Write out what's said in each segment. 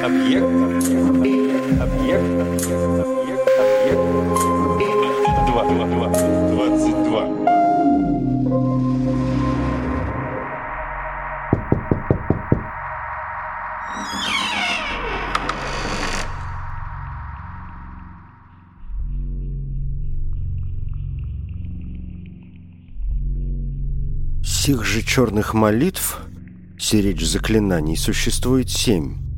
Объект. Объект. Объект. Объект. Объект. Два. Два. Два. Двадцать два. Сих же черных молитв, сиречь заклинаний, существует семь.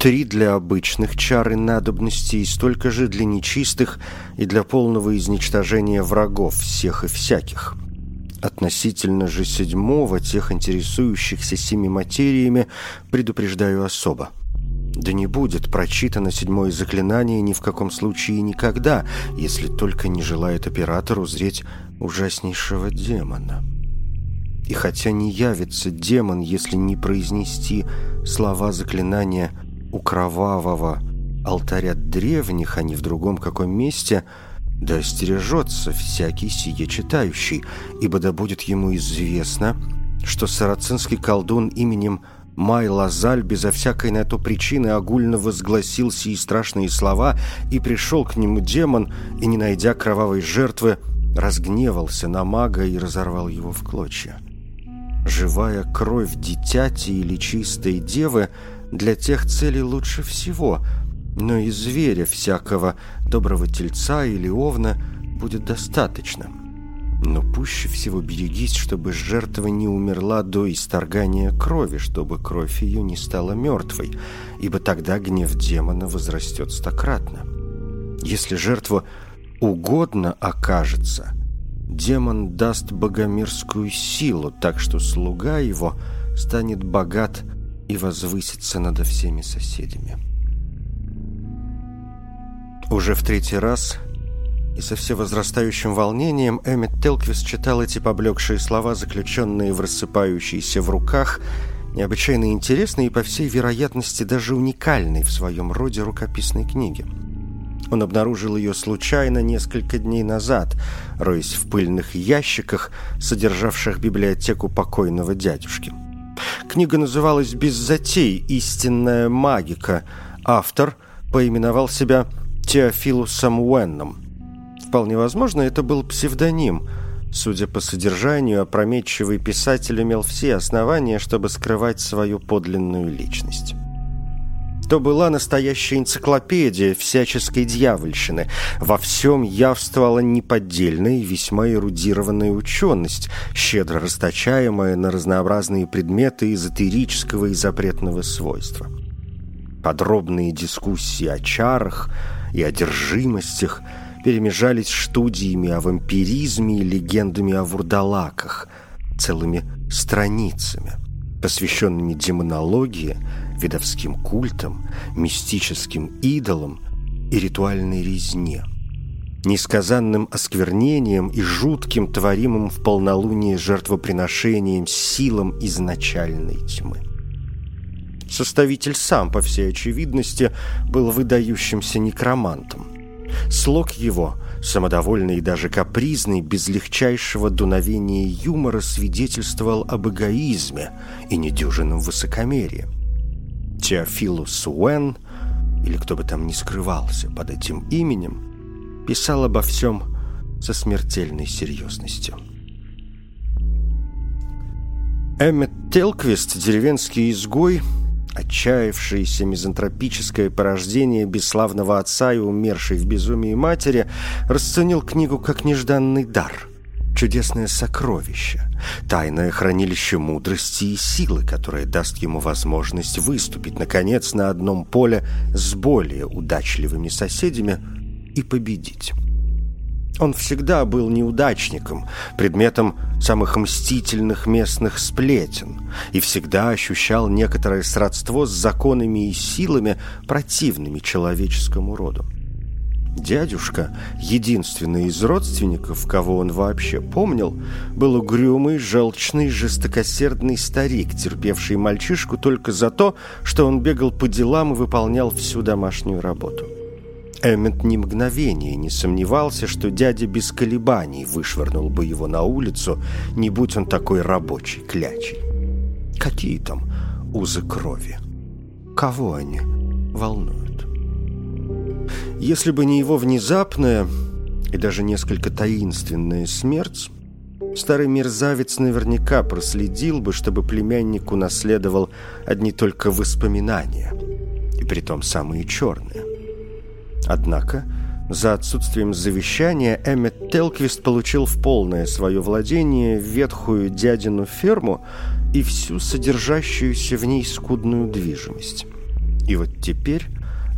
Три для обычных чар и надобностей, и столько же для нечистых и для полного изничтожения врагов всех и всяких. Относительно же седьмого, тех интересующихся семи материями, предупреждаю особо. Да не будет прочитано седьмое заклинание ни в каком случае и никогда, если только не желает оператор узреть ужаснейшего демона. И хотя не явится демон, если не произнести слова заклинания у кровавого алтаря древних, а не в другом каком месте, да остережется всякий сие читающий, ибо да будет ему известно, что сарацинский колдун именем Май Лазаль безо всякой на то причины огульно возгласил сии страшные слова, и пришел к нему демон, и, не найдя кровавой жертвы, разгневался на мага и разорвал его в клочья. Живая кровь дитяти или чистой девы для тех целей лучше всего, но и зверя всякого, доброго тельца или овна, будет достаточно. Но пуще всего берегись, чтобы жертва не умерла до исторгания крови, чтобы кровь ее не стала мертвой, ибо тогда гнев демона возрастет стократно. Если жертва угодно окажется – демон даст богомерзкую силу, так что слуга его станет богат и возвысится над всеми соседями. Уже в третий раз и со все возрастающим волнением Эммет Телквис читал эти поблекшие слова, заключенные в рассыпающиеся в руках, необычайно интересные и, по всей вероятности, даже уникальной в своем роде рукописной книги. Он обнаружил ее случайно несколько дней назад, роясь в пыльных ящиках, содержавших библиотеку покойного дядюшки. Книга называлась «Без затей. Истинная магика». Автор поименовал себя Теофилусом Уэнном. Вполне возможно, это был псевдоним. Судя по содержанию, опрометчивый писатель имел все основания, чтобы скрывать свою подлинную личность то была настоящая энциклопедия всяческой дьявольщины. Во всем явствовала неподдельная и весьма эрудированная ученость, щедро расточаемая на разнообразные предметы эзотерического и запретного свойства. Подробные дискуссии о чарах и одержимостях перемежались студиями о вампиризме и легендами о вурдалаках, целыми страницами, посвященными демонологии, видовским культам, мистическим идолам и ритуальной резне, несказанным осквернением и жутким творимым в полнолуние жертвоприношением силам изначальной тьмы. Составитель сам, по всей очевидности, был выдающимся некромантом. Слог его, самодовольный и даже капризный, без легчайшего дуновения юмора свидетельствовал об эгоизме и недюжинном высокомерии. Теофилус Уэн, или кто бы там ни скрывался под этим именем, писал обо всем со смертельной серьезностью. Эммет Телквист, деревенский изгой, отчаявшееся мизантропическое порождение бесславного отца и умершей в безумии матери, расценил книгу как нежданный дар – чудесное сокровище, тайное хранилище мудрости и силы, которое даст ему возможность выступить, наконец, на одном поле с более удачливыми соседями и победить. Он всегда был неудачником, предметом самых мстительных местных сплетен, и всегда ощущал некоторое сродство с законами и силами, противными человеческому роду. Дядюшка, единственный из родственников, кого он вообще помнил, был угрюмый, желчный, жестокосердный старик, терпевший мальчишку только за то, что он бегал по делам и выполнял всю домашнюю работу. Эммет ни мгновения не сомневался, что дядя без колебаний вышвырнул бы его на улицу, не будь он такой рабочий, клячий. Какие там узы крови? Кого они волнуют. Если бы не его внезапная и даже несколько таинственная смерть, старый мерзавец наверняка проследил бы, чтобы племянник унаследовал одни только воспоминания, и притом самые черные. Однако, за отсутствием завещания Эммет Телквист получил в полное свое владение ветхую дядину ферму и всю содержащуюся в ней скудную движимость. И вот теперь,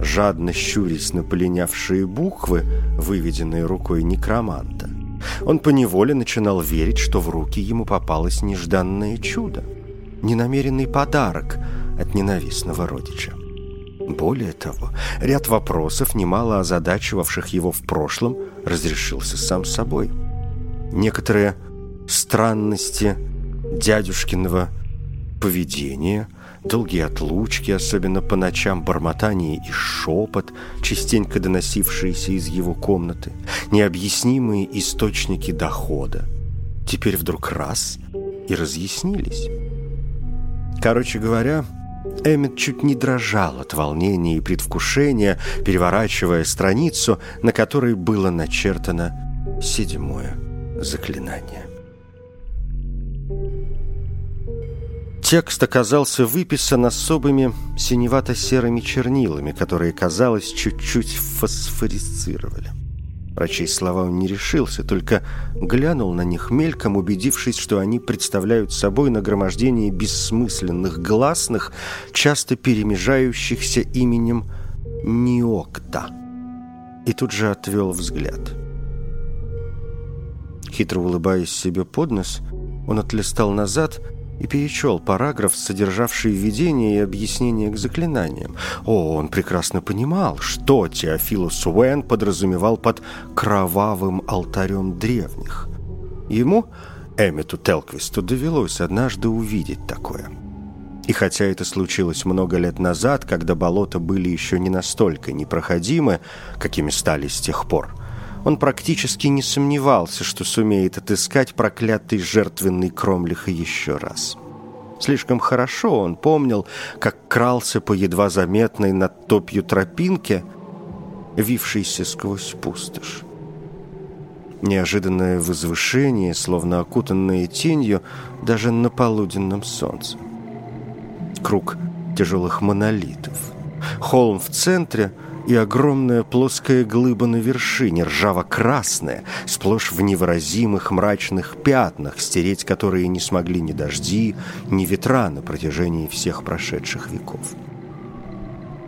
жадно щурясь на полинявшие буквы, выведенные рукой некроманта, он поневоле начинал верить, что в руки ему попалось нежданное чудо, ненамеренный подарок от ненавистного родича. Более того, ряд вопросов, немало озадачивавших его в прошлом, разрешился сам собой. Некоторые странности дядюшкиного поведения, долгие отлучки, особенно по ночам бормотание и шепот, частенько доносившиеся из его комнаты, необъяснимые источники дохода, теперь вдруг раз и разъяснились. Короче говоря, Эммет чуть не дрожал от волнения и предвкушения, переворачивая страницу, на которой было начертано седьмое заклинание. Текст оказался выписан особыми синевато-серыми чернилами, которые, казалось, чуть-чуть фосфорицировали. Прочесть слова он не решился, только глянул на них мельком, убедившись, что они представляют собой нагромождение бессмысленных гласных, часто перемежающихся именем Неокта. И тут же отвел взгляд. Хитро улыбаясь себе под нос, он отлистал назад и перечел параграф, содержавший введение и объяснение к заклинаниям. О, он прекрасно понимал, что Теофилус Уэн подразумевал под «кровавым алтарем древних». Ему, Эммету Телквисту, довелось однажды увидеть такое. И хотя это случилось много лет назад, когда болота были еще не настолько непроходимы, какими стали с тех пор, он практически не сомневался, что сумеет отыскать проклятый жертвенный Кромлиха еще раз. Слишком хорошо он помнил, как крался по едва заметной над топью тропинке, вившейся сквозь пустошь. Неожиданное возвышение, словно окутанное тенью даже на полуденном солнце. Круг тяжелых монолитов. Холм в центре — и огромная плоская глыба на вершине, ржаво-красная, сплошь в невыразимых мрачных пятнах, стереть которые не смогли ни дожди, ни ветра на протяжении всех прошедших веков.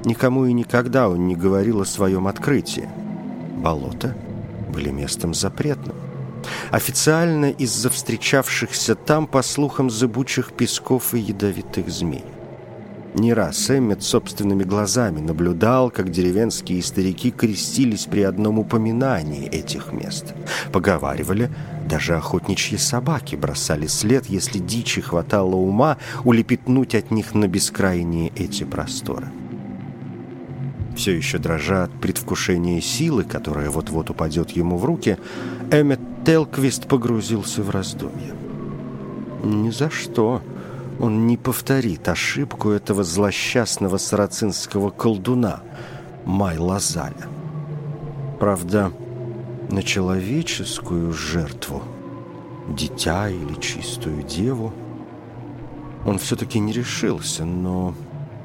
Никому и никогда он не говорил о своем открытии. Болота были местом запретным. Официально из-за встречавшихся там, по слухам, зыбучих песков и ядовитых змей. Не раз Эммет собственными глазами наблюдал, как деревенские старики крестились при одном упоминании этих мест. Поговаривали, даже охотничьи собаки бросали след, если дичи хватало ума улепетнуть от них на бескрайние эти просторы. Все еще дрожа от предвкушения силы, которая вот-вот упадет ему в руки, Эммет Телквист погрузился в раздумья. «Ни за что!» Он не повторит ошибку этого злосчастного сарацинского колдуна Май Лазаля. Правда, на человеческую жертву, дитя или чистую деву, он все-таки не решился, но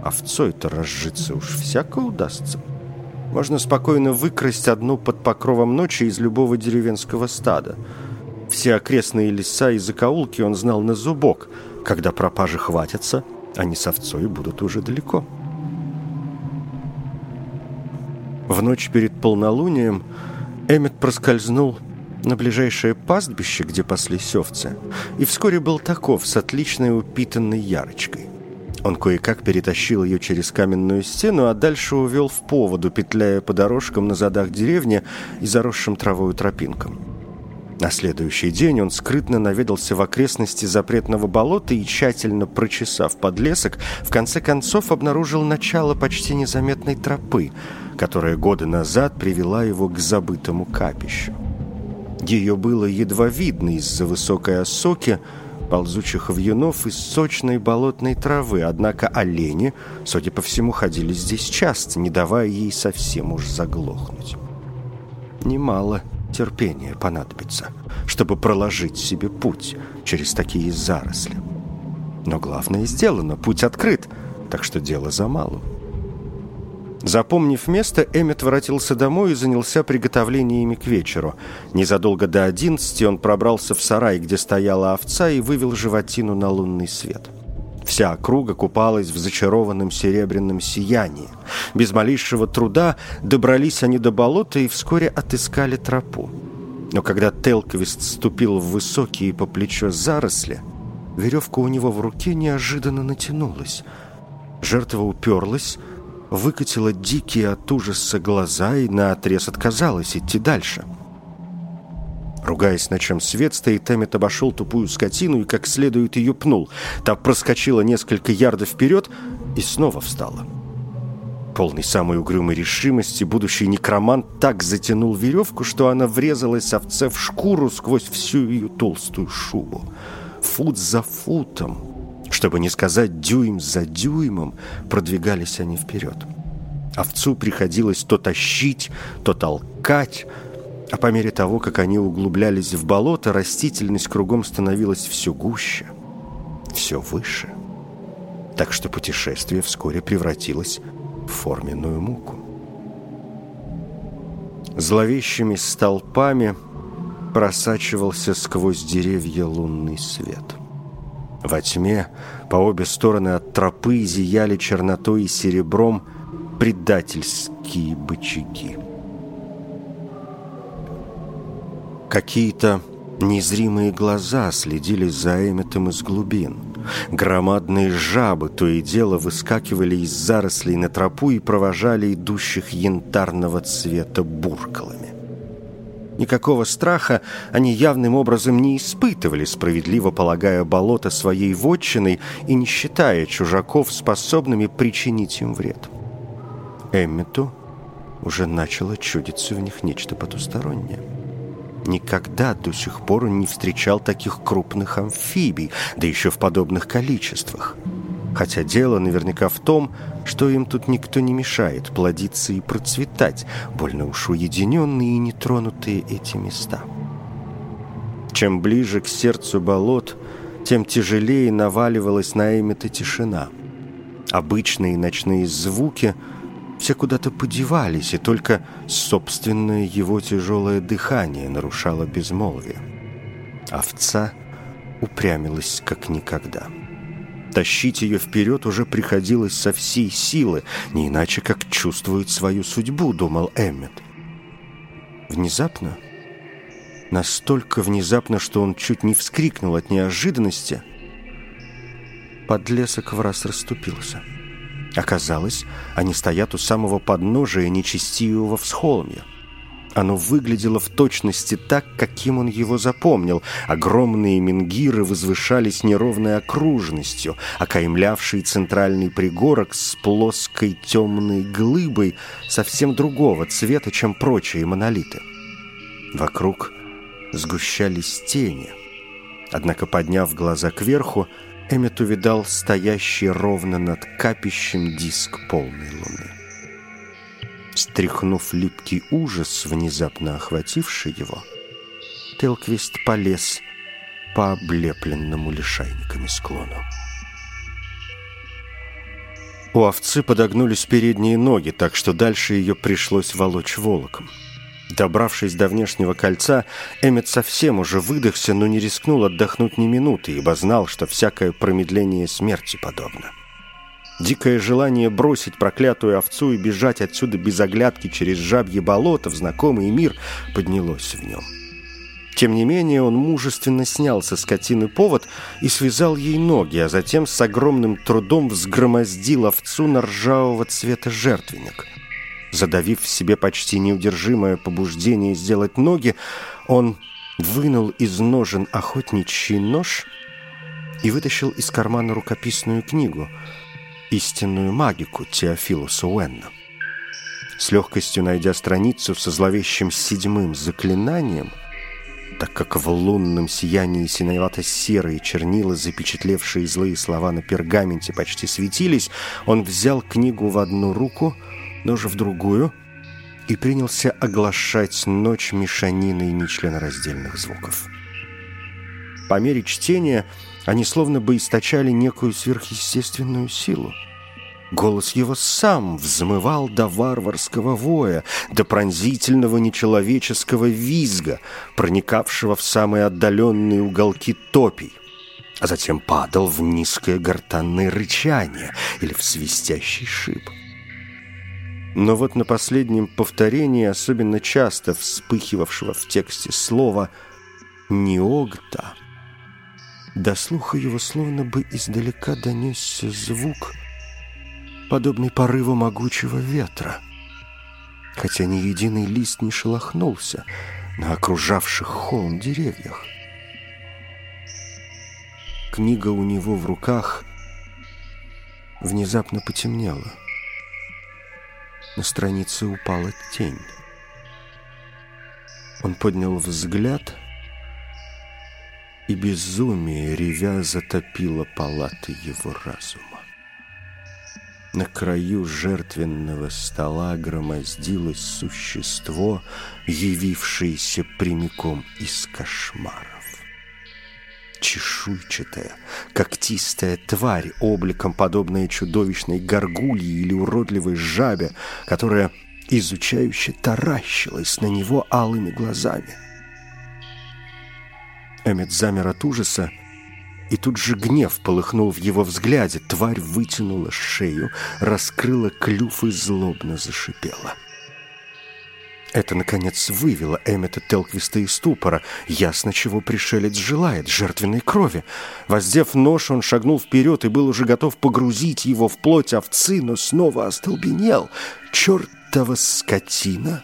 овцой-то разжиться уж всяко удастся. Можно спокойно выкрасть одну под покровом ночи из любого деревенского стада. Все окрестные леса и закоулки он знал на зубок – когда пропажи хватятся, они с овцой будут уже далеко. В ночь перед полнолунием Эммет проскользнул на ближайшее пастбище, где паслись овцы, и вскоре был таков с отличной упитанной ярочкой. Он кое-как перетащил ее через каменную стену, а дальше увел в поводу, петляя по дорожкам на задах деревни и заросшим травою тропинкам. На следующий день он скрытно наведался в окрестности запретного болота и, тщательно прочесав подлесок, в конце концов обнаружил начало почти незаметной тропы, которая годы назад привела его к забытому капищу. Ее было едва видно из-за высокой осоки, ползучих вьюнов из сочной болотной травы, однако олени, судя по всему, ходили здесь часто, не давая ей совсем уж заглохнуть. Немало терпения понадобится, чтобы проложить себе путь через такие заросли. Но главное сделано, путь открыт, так что дело за малым. Запомнив место, Эммет воротился домой и занялся приготовлениями к вечеру. Незадолго до одиннадцати он пробрался в сарай, где стояла овца, и вывел животину на лунный свет. Вся округа купалась в зачарованном серебряном сиянии. Без малейшего труда добрались они до болота и вскоре отыскали тропу. Но когда Телквист ступил в высокие по плечо заросли, веревка у него в руке неожиданно натянулась. Жертва уперлась, выкатила дикие от ужаса глаза и наотрез отказалась идти дальше. Ругаясь, на чем свет стоит, Эммет обошел тупую скотину и как следует ее пнул. Та проскочила несколько ярдов вперед и снова встала. Полный самой угрюмой решимости, будущий некромант так затянул веревку, что она врезалась овце в шкуру сквозь всю ее толстую шубу. Фут за футом чтобы не сказать дюйм за дюймом, продвигались они вперед. Овцу приходилось то тащить, то толкать, а по мере того, как они углублялись в болото, растительность кругом становилась все гуще, все выше. Так что путешествие вскоре превратилось в форменную муку. Зловещими столпами просачивался сквозь деревья лунный свет — во тьме по обе стороны от тропы зияли чернотой и серебром предательские бычаги. Какие-то незримые глаза следили за Эмметом из глубин. Громадные жабы то и дело выскакивали из зарослей на тропу и провожали идущих янтарного цвета буркалами. Никакого страха они явным образом не испытывали, справедливо полагая болото своей вотчиной и не считая чужаков способными причинить им вред. Эммету уже начало чудиться в них нечто потустороннее. Никогда до сих пор он не встречал таких крупных амфибий, да еще в подобных количествах. Хотя дело наверняка в том, что им тут никто не мешает плодиться и процветать, больно уж уединенные и нетронутые эти места. Чем ближе к сердцу болот, тем тяжелее наваливалась на Эммета тишина. Обычные ночные звуки все куда-то подевались, и только собственное его тяжелое дыхание нарушало безмолвие. Овца упрямилась как никогда. — Тащить ее вперед уже приходилось со всей силы, не иначе как чувствует свою судьбу, думал Эммет. Внезапно, настолько внезапно, что он чуть не вскрикнул от неожиданности, подлесок в раз расступился. Оказалось, они стоят у самого подножия нечестивого всхолмья. Оно выглядело в точности так, каким он его запомнил. Огромные менгиры возвышались неровной окружностью, окаймлявшие центральный пригорок с плоской темной глыбой совсем другого цвета, чем прочие монолиты. Вокруг сгущались тени. Однако, подняв глаза кверху, Эммет увидал стоящий ровно над капищем диск полной луны. Стряхнув липкий ужас, внезапно охвативший его, Телквист полез по облепленному лишайниками склону. У овцы подогнулись передние ноги, так что дальше ее пришлось волочь волоком. Добравшись до внешнего кольца, Эммет совсем уже выдохся, но не рискнул отдохнуть ни минуты, ибо знал, что всякое промедление смерти подобно. Дикое желание бросить проклятую овцу и бежать отсюда без оглядки через жабье болото в знакомый мир поднялось в нем. Тем не менее, он мужественно снял со скотины повод и связал ей ноги, а затем с огромным трудом взгромоздил овцу на ржавого цвета жертвенник. Задавив в себе почти неудержимое побуждение сделать ноги, он вынул из ножен охотничий нож и вытащил из кармана рукописную книгу — истинную магику Теофилуса Уэнна. С легкостью найдя страницу со зловещим седьмым заклинанием, так как в лунном сиянии синевато-серые чернила, запечатлевшие злые слова на пергаменте, почти светились, он взял книгу в одну руку, нож в другую и принялся оглашать ночь мешаниной нечленораздельных звуков. По мере чтения они словно бы источали некую сверхъестественную силу. Голос его сам взмывал до варварского воя, до пронзительного нечеловеческого визга, проникавшего в самые отдаленные уголки топий, а затем падал в низкое гортанное рычание или в свистящий шип. Но вот на последнем повторении особенно часто вспыхивавшего в тексте слова «неогта» до слуха его словно бы издалека донесся звук – подобный порыву могучего ветра. Хотя ни единый лист не шелохнулся на окружавших холм деревьях. Книга у него в руках внезапно потемнела. На странице упала тень. Он поднял взгляд, и безумие, ревя, затопило палаты его разума. На краю жертвенного стола громоздилось существо, явившееся прямиком из кошмаров. Чешуйчатая, когтистая тварь, обликом подобная чудовищной горгульи или уродливой жабе, которая изучающе таращилась на него алыми глазами. Эммет замер от ужаса и тут же гнев полыхнул в его взгляде. Тварь вытянула шею, раскрыла клюв и злобно зашипела. Это, наконец, вывело Эммета Телквиста из ступора. Ясно, чего пришелец желает — жертвенной крови. Воздев нож, он шагнул вперед и был уже готов погрузить его в плоть овцы, но снова остолбенел. Чертова скотина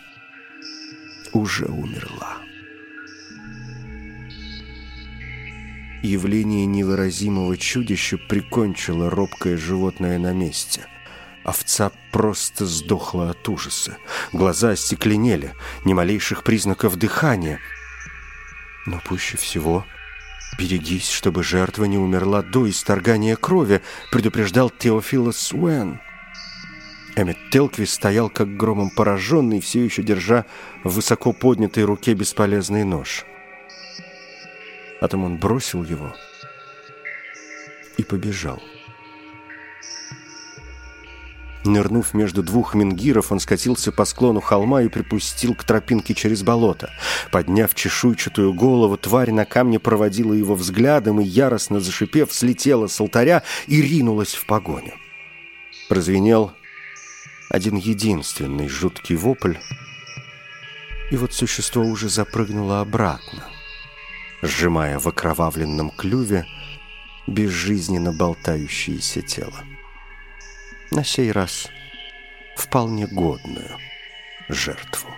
уже умерла. Явление невыразимого чудища прикончило робкое животное на месте. Овца просто сдохла от ужаса. Глаза остекленели, ни малейших признаков дыхания. Но пуще всего «Берегись, чтобы жертва не умерла до исторгания крови», предупреждал Теофилос Уэн. Эммет Телквис стоял как громом пораженный, все еще держа в высоко поднятой руке бесполезный нож. Потом он бросил его и побежал. Нырнув между двух менгиров, он скатился по склону холма и припустил к тропинке через болото. Подняв чешуйчатую голову, тварь на камне проводила его взглядом и, яростно зашипев, слетела с алтаря и ринулась в погоню. Прозвенел один единственный жуткий вопль, и вот существо уже запрыгнуло обратно сжимая в окровавленном клюве безжизненно болтающееся тело. На сей раз вполне годную жертву.